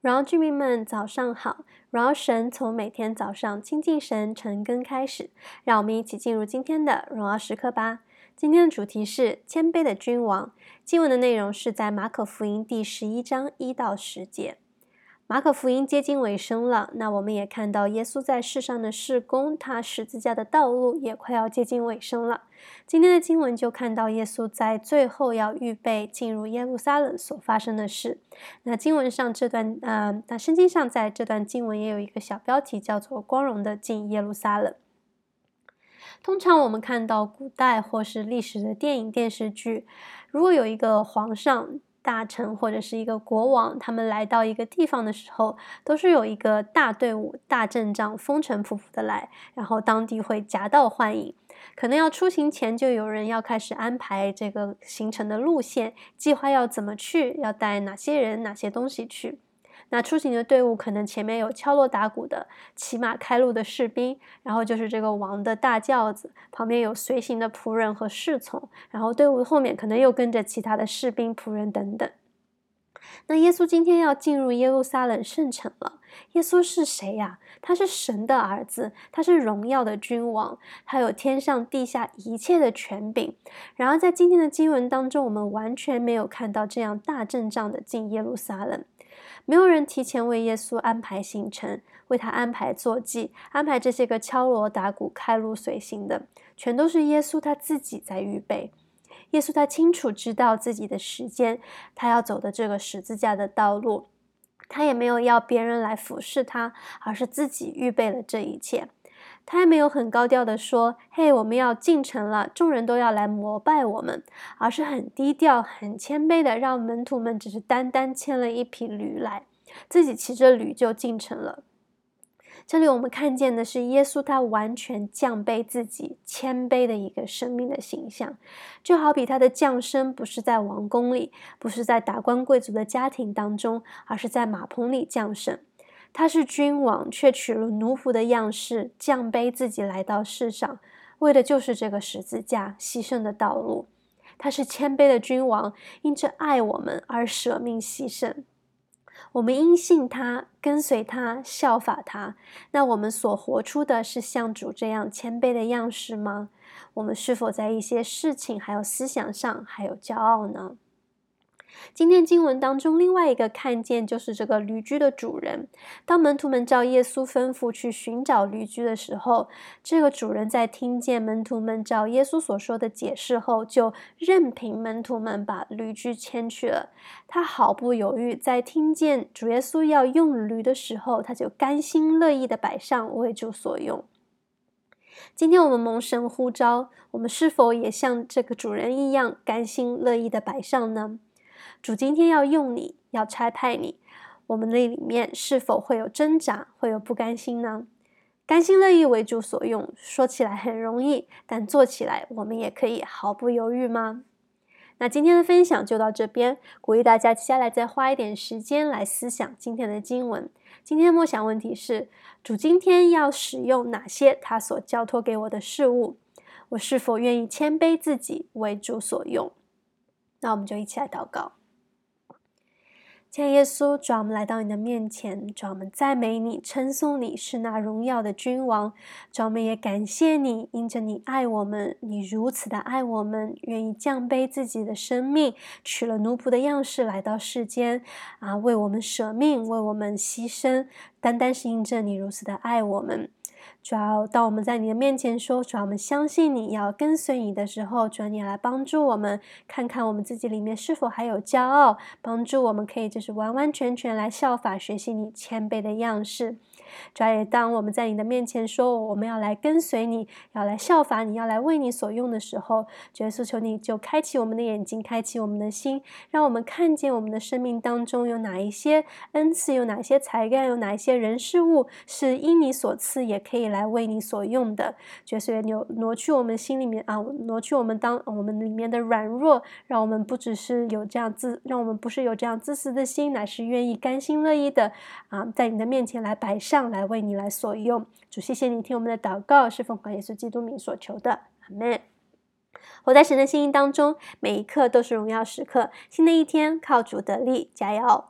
荣耀居民们，早上好！荣耀神从每天早上亲近神晨更开始，让我们一起进入今天的荣耀时刻吧。今天的主题是谦卑的君王。经文的内容是在马可福音第十一章一到十节。马可福音接近尾声了，那我们也看到耶稣在世上的事工，他十字架的道路也快要接近尾声了。今天的经文就看到耶稣在最后要预备进入耶路撒冷所发生的事。那经文上这段，呃，那圣经上在这段经文也有一个小标题，叫做“光荣的进耶路撒冷”。通常我们看到古代或是历史的电影电视剧，如果有一个皇上，大臣或者是一个国王，他们来到一个地方的时候，都是有一个大队伍、大阵仗，风尘仆仆的来，然后当地会夹道欢迎。可能要出行前，就有人要开始安排这个行程的路线，计划要怎么去，要带哪些人、哪些东西去。那出行的队伍可能前面有敲锣打鼓的、骑马开路的士兵，然后就是这个王的大轿子，旁边有随行的仆人和侍从，然后队伍后面可能又跟着其他的士兵、仆人等等。那耶稣今天要进入耶路撒冷圣城了。耶稣是谁呀？他是神的儿子，他是荣耀的君王，他有天上地下一切的权柄。然而在今天的经文当中，我们完全没有看到这样大阵仗的进耶路撒冷。没有人提前为耶稣安排行程，为他安排坐骑，安排这些个敲锣打鼓、开路随行的，全都是耶稣他自己在预备。耶稣他清楚知道自己的时间，他要走的这个十字架的道路，他也没有要别人来服侍他，而是自己预备了这一切。他也没有很高调的说：“嘿，我们要进城了，众人都要来膜拜我们。”而是很低调、很谦卑的，让门徒们只是单单牵了一匹驴来，自己骑着驴就进城了。这里我们看见的是耶稣，他完全降卑自己、谦卑的一个生命的形象，就好比他的降生不是在王宫里，不是在达官贵族的家庭当中，而是在马棚里降生。他是君王，却取了奴仆的样式，降卑自己来到世上，为的就是这个十字架牺牲的道路。他是谦卑的君王，因着爱我们而舍命牺牲。我们因信他，跟随他，效法他。那我们所活出的是像主这样谦卑的样式吗？我们是否在一些事情还有思想上还有骄傲呢？今天经文当中，另外一个看见就是这个驴驹的主人。当门徒们照耶稣吩咐去寻找驴驹的时候，这个主人在听见门徒们照耶稣所说的解释后，就任凭门徒们把驴驹牵去了。他毫不犹豫，在听见主耶稣要用驴的时候，他就甘心乐意的摆上为主所用。今天我们蒙神呼召，我们是否也像这个主人一样甘心乐意的摆上呢？主今天要用你，要差派你，我们那里面是否会有挣扎，会有不甘心呢？甘心乐意为主所用，说起来很容易，但做起来我们也可以毫不犹豫吗？那今天的分享就到这边，鼓励大家接下来再花一点时间来思想今天的经文。今天的默想问题是：主今天要使用哪些他所交托给我的事物？我是否愿意谦卑自己为主所用？那我们就一起来祷告。亲爱耶稣，主，我们来到你的面前，主，我们赞美你，称颂你是那荣耀的君王。主，我们也感谢你，因着你爱我们，你如此的爱我们，愿意降卑自己的生命，取了奴仆的样式来到世间，啊，为我们舍命，为我们牺牲，单单是因着你如此的爱我们。主要当我们在你的面前说，主要我们相信你要跟随你的时候，主要你来帮助我们，看看我们自己里面是否还有骄傲，帮助我们可以就是完完全全来效法学习你谦卑的样式。主要也当我们在你的面前说，我们要来跟随你，要来效法你，要来为你所用的时候，主耶稣求你就开启我们的眼睛，开启我们的心，让我们看见我们的生命当中有哪一些恩赐，有哪些才干，有哪一些人事物是因你所赐，也可以来为你所用的。主耶稣也挪挪去我们心里面啊，挪去我们当我们里面的软弱，让我们不只是有这样自，让我们不是有这样自私的心，乃是愿意甘心乐意的啊，在你的面前来摆上。来为你来所用，主，谢谢你听我们的祷告，是奉耶稣基督名所求的，阿门。活在神的心意当中，每一刻都是荣耀时刻。新的一天，靠主得力，加油！